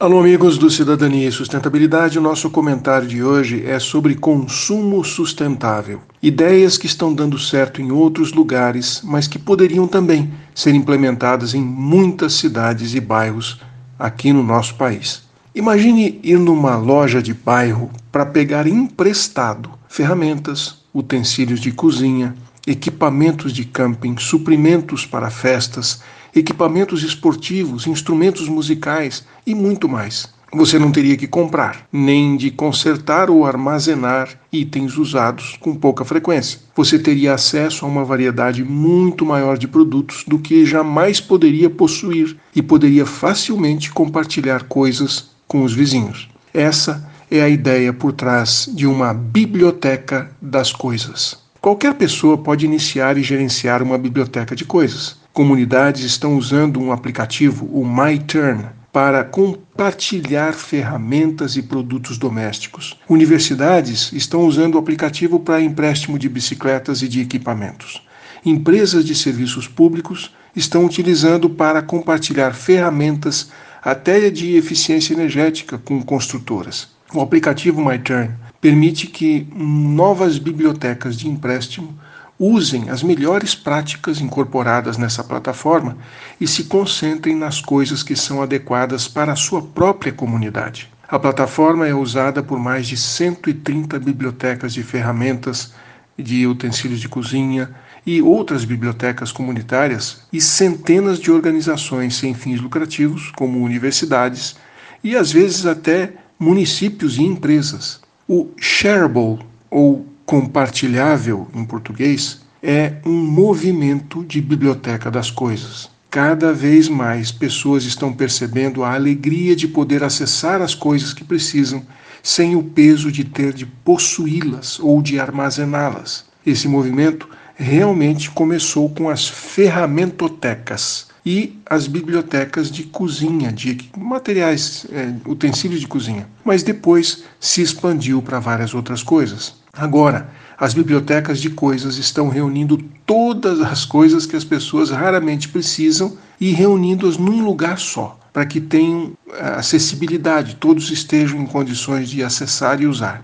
Alô, amigos do Cidadania e Sustentabilidade. O nosso comentário de hoje é sobre consumo sustentável. Ideias que estão dando certo em outros lugares, mas que poderiam também ser implementadas em muitas cidades e bairros aqui no nosso país. Imagine ir numa loja de bairro para pegar emprestado ferramentas, utensílios de cozinha, equipamentos de camping, suprimentos para festas, equipamentos esportivos, instrumentos musicais e muito mais. Você não teria que comprar, nem de consertar ou armazenar itens usados com pouca frequência. Você teria acesso a uma variedade muito maior de produtos do que jamais poderia possuir e poderia facilmente compartilhar coisas com os vizinhos. Essa é a ideia por trás de uma biblioteca das coisas. Qualquer pessoa pode iniciar e gerenciar uma biblioteca de coisas. Comunidades estão usando um aplicativo, o MyTurn, para compartilhar ferramentas e produtos domésticos. Universidades estão usando o aplicativo para empréstimo de bicicletas e de equipamentos. Empresas de serviços públicos estão utilizando para compartilhar ferramentas até de eficiência energética com construtoras. O aplicativo MyTurn permite que novas bibliotecas de empréstimo usem as melhores práticas incorporadas nessa plataforma e se concentrem nas coisas que são adequadas para a sua própria comunidade. A plataforma é usada por mais de 130 bibliotecas de ferramentas, de utensílios de cozinha e outras bibliotecas comunitárias e centenas de organizações sem fins lucrativos, como universidades e às vezes até municípios e empresas. O Shareable, ou compartilhável em português, é um movimento de biblioteca das coisas. Cada vez mais pessoas estão percebendo a alegria de poder acessar as coisas que precisam sem o peso de ter de possuí-las ou de armazená-las. Esse movimento realmente começou com as ferramentotecas, e as bibliotecas de cozinha, de materiais, é, utensílios de cozinha. Mas depois se expandiu para várias outras coisas. Agora, as bibliotecas de coisas estão reunindo todas as coisas que as pessoas raramente precisam e reunindo-as num lugar só, para que tenham é, acessibilidade, todos estejam em condições de acessar e usar.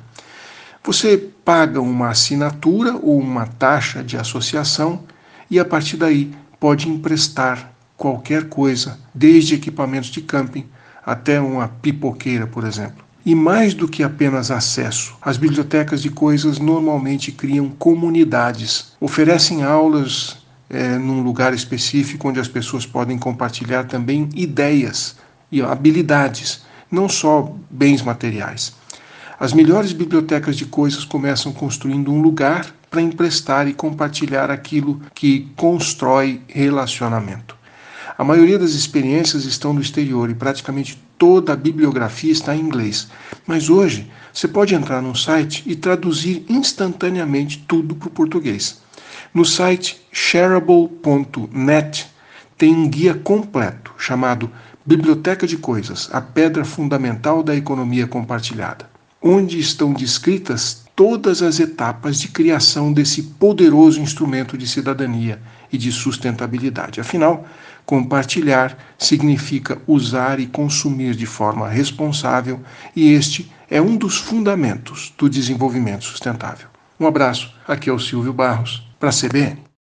Você paga uma assinatura ou uma taxa de associação e a partir daí pode emprestar qualquer coisa, desde equipamentos de camping até uma pipoqueira, por exemplo. E mais do que apenas acesso, as bibliotecas de coisas normalmente criam comunidades, oferecem aulas é, num lugar específico onde as pessoas podem compartilhar também ideias e habilidades, não só bens materiais. As melhores bibliotecas de coisas começam construindo um lugar para emprestar e compartilhar aquilo que constrói relacionamento. A maioria das experiências estão no exterior e praticamente toda a bibliografia está em inglês. Mas hoje você pode entrar num site e traduzir instantaneamente tudo para o português. No site shareable.net tem um guia completo chamado Biblioteca de Coisas, a pedra fundamental da economia compartilhada, onde estão descritas todas as etapas de criação desse poderoso instrumento de cidadania e de sustentabilidade. Afinal, compartilhar significa usar e consumir de forma responsável, e este é um dos fundamentos do desenvolvimento sustentável. Um abraço, aqui é o Silvio Barros, para a CBN.